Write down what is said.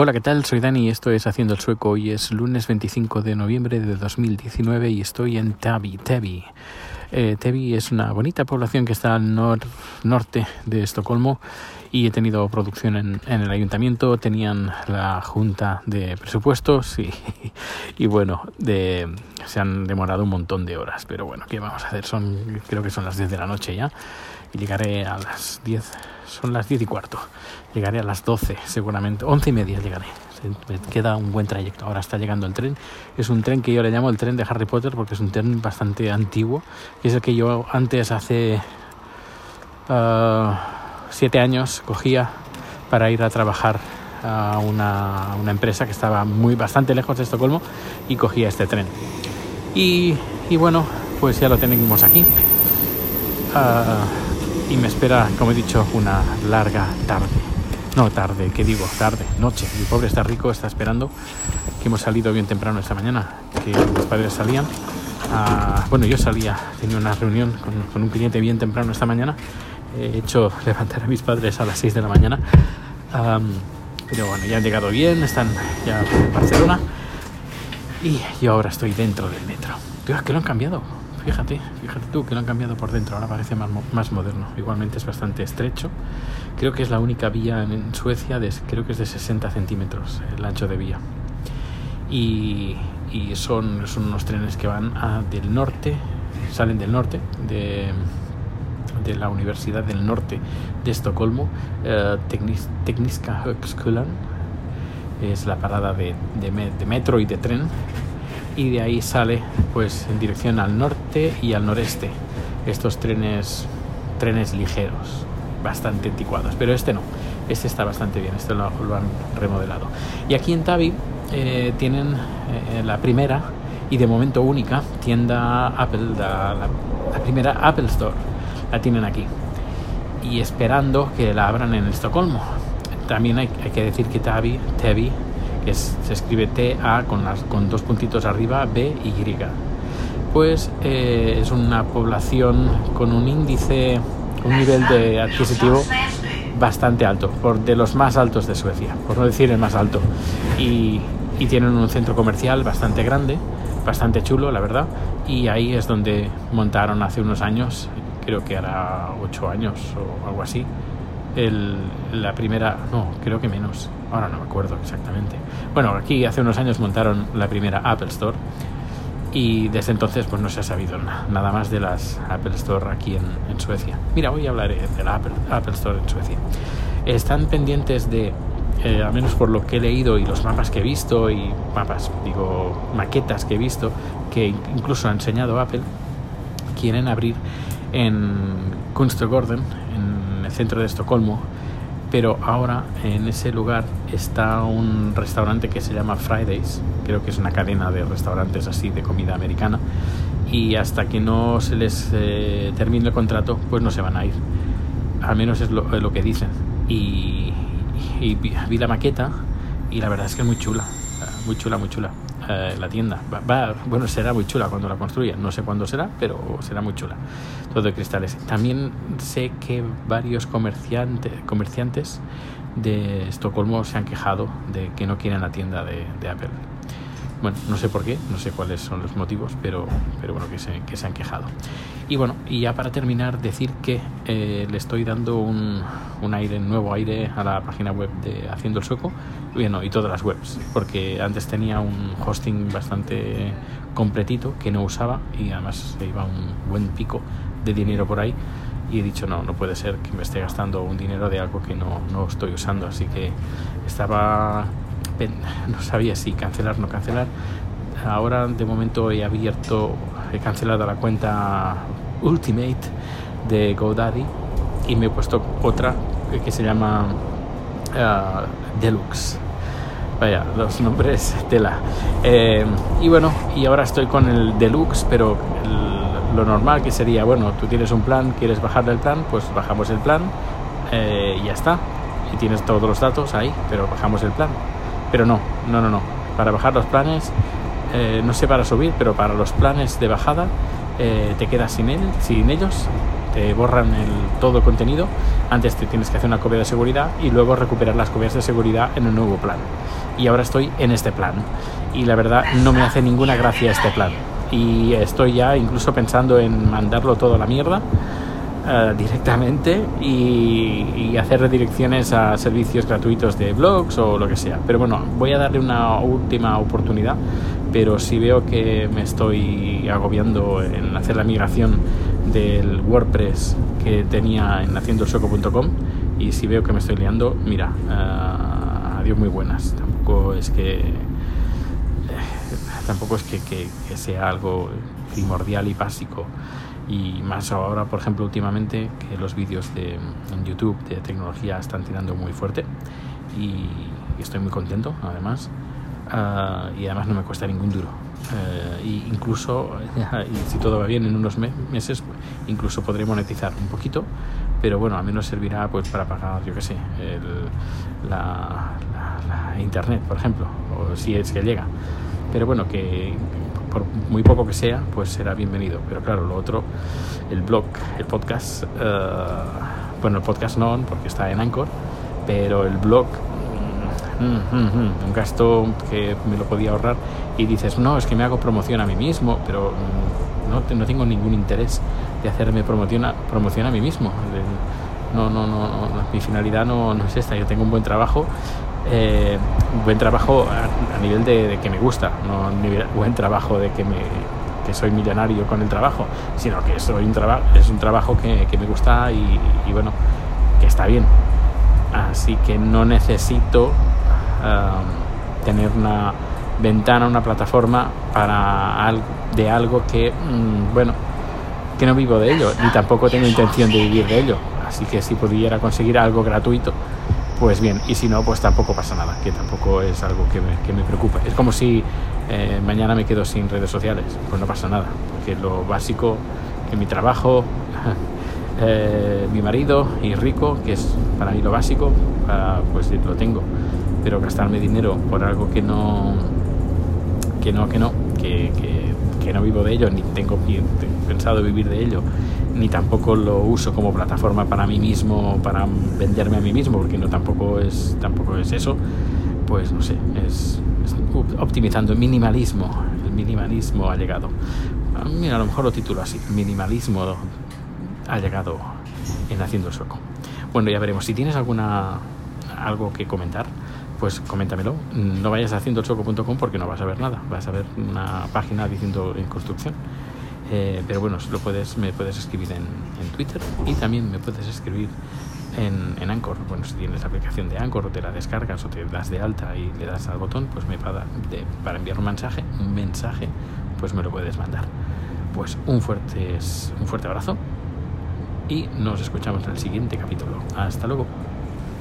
Hola, ¿qué tal? Soy Dani y esto es Haciendo el Sueco. Hoy es lunes 25 de noviembre de 2019 y estoy en Tavi, Tevi. Eh, Tevi es una bonita población que está al norte de Estocolmo y he tenido producción en, el ayuntamiento. Tenían la junta de presupuestos y, y bueno, de, se han demorado un montón de horas. Pero bueno, ¿qué vamos a hacer? Son, creo que son las 10 de la noche ya llegaré a las 10, son las 10 y cuarto. Llegaré a las 12 seguramente, 11 y media llegaré. Me queda un buen trayecto. Ahora está llegando el tren. Es un tren que yo le llamo el tren de Harry Potter porque es un tren bastante antiguo. Es el que yo antes hace 7 uh, años cogía para ir a trabajar a una, empresa que estaba muy bastante lejos de Estocolmo y cogía este tren. Y, bueno, pues ya lo tenemos aquí. Uh, y me espera, como he dicho, una larga tarde. No tarde, ¿qué digo? Tarde, noche. Mi pobre está rico, está esperando que hemos salido bien temprano esta mañana, que mis padres salían. bueno, yo salía, tenía una reunión con, un cliente bien temprano esta mañana. He hecho levantar a mis padres a las 6 de la mañana. pero bueno, ya han llegado bien, están ya en Barcelona. Y yo ahora estoy dentro del metro. que lo han cambiado Fíjate, fíjate tú que lo han cambiado por dentro, ahora parece más, más moderno. Igualmente es bastante estrecho. Creo que es la única vía en, Suecia, de, creo que es de 60 centímetros el ancho de vía. Y, y son, son unos trenes que van del norte, salen del norte, de, de la Universidad del Norte de Estocolmo, eh, Tekniska Högskolan, es la parada de, de metro y de tren y de ahí sale pues en dirección al norte y al noreste. Estos trenes trenes ligeros bastante anticuados pero este no. Este está bastante bien este lo, han remodelado. Y aquí en Tavi eh, tienen eh, la primera y de momento única tienda Apple la, primera Apple Store. La tienen aquí. Y esperando que la abran en Estocolmo. También hay, que decir que Tavi, Tavi se escribe T-A con, con dos puntitos arriba, B, Y. Pues eh, es una población con un índice, un nivel de adquisitivo bastante alto, por de los más altos de Suecia, por no decir el más alto. Y, y tienen un centro comercial bastante grande, bastante chulo, la verdad. Y ahí es donde montaron hace unos años, creo que hará ocho años o algo así, el, la primera, no, creo que menos, ahora no me acuerdo exactamente. Bueno, aquí hace unos años montaron la primera Apple Store y desde entonces pues no se ha sabido nada más de las Apple Store aquí en, Suecia. Mira, hoy hablaré de la Apple, Apple Store en Suecia. Están pendientes de, eh, al menos por lo que he leído y los mapas que he visto y mapas, digo, maquetas que he visto, que incluso ha enseñado Apple, quieren abrir en Kunstgården, centro de Estocolmo, pero ahora en ese lugar está un restaurante que se llama Fridays, creo que es una cadena de restaurantes así de comida americana, y hasta que no se les eh, termine el contrato, pues no se van a ir. Al menos es lo, que dicen. Y, y, vi la maqueta y la verdad es que es muy chula, muy chula, muy chula. Eh, la tienda. Va, bueno, será muy chula cuando la construyan. No sé cuándo será, pero será muy chula. Todo de cristales. También sé que varios comerciantes, comerciantes de Estocolmo se han quejado de que no quieren la tienda de, de Apple. Bueno, no sé por qué, no sé cuáles son los motivos, pero, pero bueno, que se, que se han quejado. Y bueno, y ya para terminar, decir que eh, le estoy dando un, un, aire, nuevo aire a la página web de Haciendo el Sueco, bueno, y todas las webs, porque antes tenía un hosting bastante completito que no usaba y además se iba un buen pico de dinero por ahí y he dicho no, no puede ser que me esté gastando un dinero de algo que no, no estoy usando, así que estaba no sabía si cancelar o no cancelar. Ahora de momento he abierto, he cancelado la cuenta Ultimate de GoDaddy y me he puesto otra que se llama uh, Deluxe. Vaya, los nombres tela. Eh, y bueno, y ahora estoy con el Deluxe, pero lo normal que sería, bueno, tú tienes un plan, quieres bajar del plan, pues bajamos el plan eh, y ya está. Y tienes todos los datos ahí, pero bajamos el plan. Pero no, no, no, no. Para bajar los planes, eh, no sé para subir, pero para los planes de bajada eh, te quedas sin, él, sin ellos, te borran el, todo el contenido. Antes te tienes que hacer una copia de seguridad y luego recuperar las copias de seguridad en el nuevo plan. y ahora estoy en este plan. Y la verdad no me hace ninguna gracia este plan. Y estoy ya incluso pensando en mandarlo todo a la mierda eh, directamente y, hacer redirecciones a servicios gratuitos de blogs o lo que sea. Pero bueno, voy a darle una última oportunidad, pero si veo que me estoy agobiando en hacer la migración del WordPress que tenía en haciendoelsueco.com y si veo que me estoy liando, mira, uh, adiós muy buenas. Tampoco es que eh, tampoco es que sea algo primordial y básico y más ahora, por ejemplo, últimamente que los vídeos de en YouTube de tecnología están tirando muy fuerte y, estoy muy contento, además, ah, y además no me cuesta ningún duro. Uh, y incluso, y si todo va bien, en unos meses, incluso podré monetizar un poquito, pero bueno, a menos servirá pues para pagar, yo qué sé, la, la internet, por ejemplo, o si es que llega. Pero bueno, que por muy poco que sea, pues será bienvenido. Pero claro, lo otro, el blog, el podcast, eh, bueno, el podcast no, porque está en Anchor, pero el blog, mm, mm, mm, un gasto que me lo podía ahorrar y dices, no, es que me hago promoción a mí mismo, pero no, no tengo ningún interés de hacerme promoción a, promoción a mí mismo. No, no, no, no, mi finalidad no, no es esta, yo tengo un buen trabajo eh, buen trabajo a, nivel de, que me gusta, no nivel, buen trabajo de que, me, que soy millonario con el trabajo, sino que soy un trabajo es un trabajo que, me gusta y, bueno, que está bien. Así que no necesito tener una ventana, una plataforma para de algo que, mm, bueno, que no vivo de ello, ni tampoco tengo intención de vivir de ello. Así que si pudiera conseguir algo gratuito, pues bien, y si no, pues tampoco pasa nada, que tampoco es algo que me, que me preocupa. Es como si eh, mañana me quedo sin redes sociales, pues no pasa nada, porque lo básico, que mi trabajo, eh, mi marido y rico, que es para mí lo básico, pues lo tengo. Pero gastarme dinero por algo que no, que no, que no, que, que no vivo de ello, ni tengo pensado vivir de ello, ni tampoco lo uso como plataforma para mí mismo, para venderme a mí mismo, porque no tampoco es, tampoco es eso, pues no sé, es, optimizando el minimalismo, el minimalismo ha llegado. Mira, a lo mejor lo titulo así, minimalismo ha llegado en Haciendo el Sueco. Bueno, ya veremos. Si tienes alguna algo que comentar, pues coméntamelo. No vayas a haciendoelsueco.com porque no vas a ver nada. Vas a ver una página diciendo en construcción. Eh, pero bueno, lo puedes, me puedes escribir en, Twitter y también me puedes escribir en, en, Anchor. Bueno, si tienes la aplicación de Anchor te la descargas o te das de alta y le das al botón, pues me para, para enviar un mensaje, un mensaje, pues me lo puedes mandar. Pues un fuerte, un fuerte abrazo y nos escuchamos en el siguiente capítulo. Hasta luego.